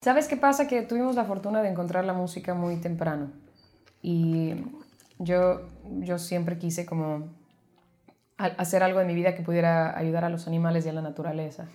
¿Sabes qué pasa? Que tuvimos la fortuna de encontrar la música muy temprano. Y yo, yo siempre quise como hacer algo en mi vida que pudiera ayudar a los animales y a la naturaleza.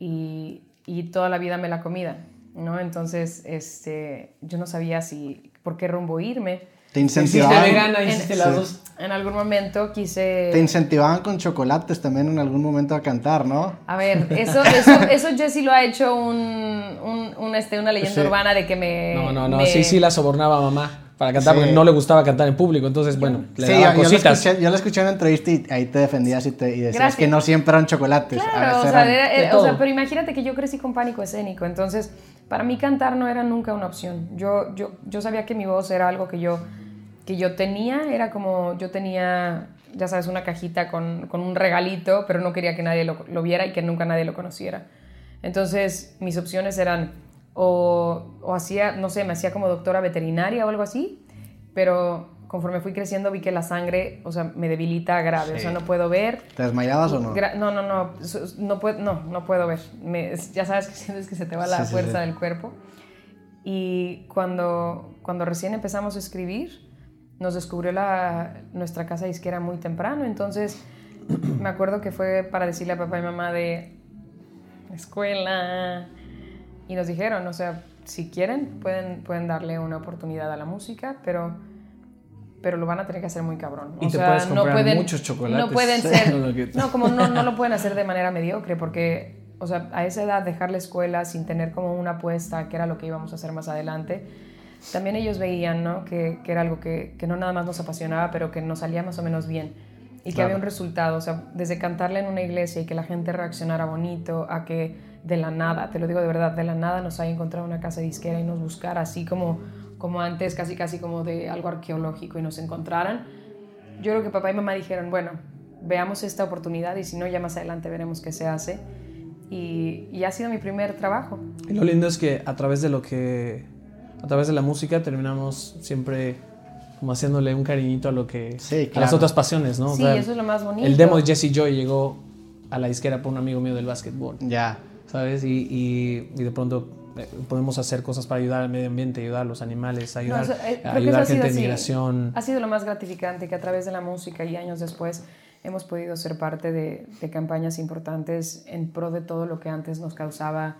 Y, y toda la vida me la comida, ¿no? Entonces, este, yo no sabía si, por qué rumbo irme. Te incentivaban. vegana, hiciste las dos. En algún momento quise... Te incentivaban con chocolates también en algún momento a cantar, ¿no? A ver, eso, eso, eso Jesse lo ha hecho un, un, un este, una leyenda urbana de que me... No, no, no, sí, sí la sobornaba mamá para cantar porque no le gustaba cantar en público. Entonces, bueno, le daba cositas. Yo la, escuché, en una entrevista y ahí te defendías y, te, y decías que no siempre eran chocolates. Claro, o, sea, o sea, pero imagínate que yo crecí con pánico escénico. Entonces, para mí cantar no era nunca una opción. Yo, yo, yo sabía que mi voz era algo que yo que yo tenía era como, yo tenía, ya sabes, una cajita con, con un regalito, pero no quería que nadie lo, lo, viera y que nunca nadie lo conociera. Entonces mis opciones eran o, o hacía, no sé, me hacía como doctora veterinaria o algo así, pero conforme fui creciendo vi que la sangre, o sea, me debilita grave, o sea, no puedo ver. ¿Te desmayabas o no? No, no, no, no, puedo, no, no puedo ver. Me, ya sabes que sientes que se te va la fuerza del cuerpo. Y cuando, cuando recién empezamos a escribir, nos descubrió la, nuestra casa disquera muy temprano, entonces me acuerdo que fue para decirle a papá y mamá de escuela y nos dijeron, o sea, si quieren pueden, pueden darle una oportunidad a la música, pero, pero lo van a tener que hacer muy cabrón. Y te puedes comprar no pueden, muchos chocolates. No pueden ser, no, como no, no lo pueden hacer de manera mediocre, porque, o sea, a esa edad dejar la escuela sin tener como una apuesta, que era lo que íbamos a hacer más adelante, también ellos veían ¿no? que, que, era algo que, que, no nada más nos apasionaba, pero que nos salía más o menos bien y que había un resultado. O sea, desde cantarle en una iglesia y que la gente reaccionara bonito, a que de la nada, te lo digo de verdad, de la nada nos haya encontrado una casa disquera y nos buscara así como, como antes, casi casi como de algo arqueológico y nos encontraran. Yo creo que papá y mamá dijeron, bueno, veamos esta oportunidad y si no, ya más adelante veremos qué se hace. Y, y ha sido mi primer trabajo. Y lo lindo es que a través de lo que a través de la música terminamos siempre como haciéndole un cariñito a lo que a las otras pasiones, ¿no? Sí, eso es lo más bonito. El demo de Jesse Joy llegó a la disquera por un amigo mío del básquetbol. Ya. ¿Sabes? Y, y, de pronto eh, podemos hacer cosas para ayudar al medio ambiente, ayudar a los animales, ayudar, eh, a ayudar gente de migración. Ha sido lo más gratificante que a través de la música y años después hemos podido ser parte de, de campañas importantes en pro de todo lo que antes nos causaba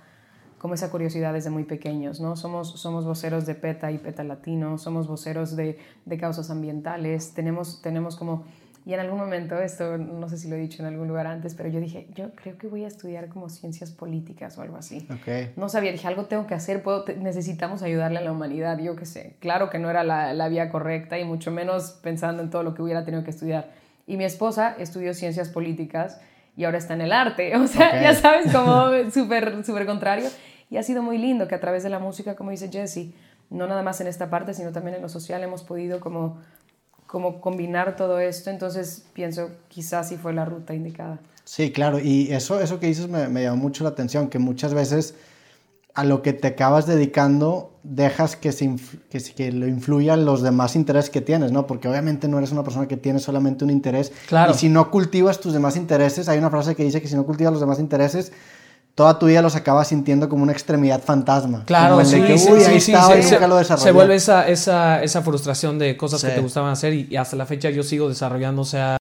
como esa curiosidad desde muy pequeños, ¿no? Somos, somos voceros de PETA y PETA Latino, somos voceros de, de causas ambientales, tenemos, tenemos como... Y en algún momento, esto no sé si lo he dicho en algún lugar antes, pero yo dije, yo creo que voy a estudiar como ciencias políticas o algo así. Okay. No sabía, dije, algo tengo que hacer, puedo, necesitamos ayudarle a la humanidad, yo qué sé. Claro que no era la, la, vía correcta y mucho menos pensando en todo lo que hubiera tenido que estudiar. Y mi esposa estudió ciencias políticas y ahora está en el arte, o sea, ya sabes, como súper, súper contrario. Y ha sido muy lindo que a través de la música, como dice Jesse, no nada más en esta parte, sino también en lo social hemos podido como, como combinar todo esto. Entonces pienso quizás sí fue la ruta indicada. Sí, claro. Y eso, eso que dices me, me llamó mucho la atención, que muchas veces a lo que te acabas dedicando dejas que, se que, que, lo influyan los demás intereses que tienes, ¿no? Porque obviamente no eres una persona que tiene solamente un interés. Claro. Y si no cultivas tus demás intereses, hay una frase que dice que si no cultivas los demás intereses, toda tu vida los acabas sintiendo como una extremidad fantasma. Claro, sí, sí, sí, se, vuelve esa, esa, esa frustración de cosas que te gustaban hacer y, y hasta la fecha yo sigo desarrollando, o sea,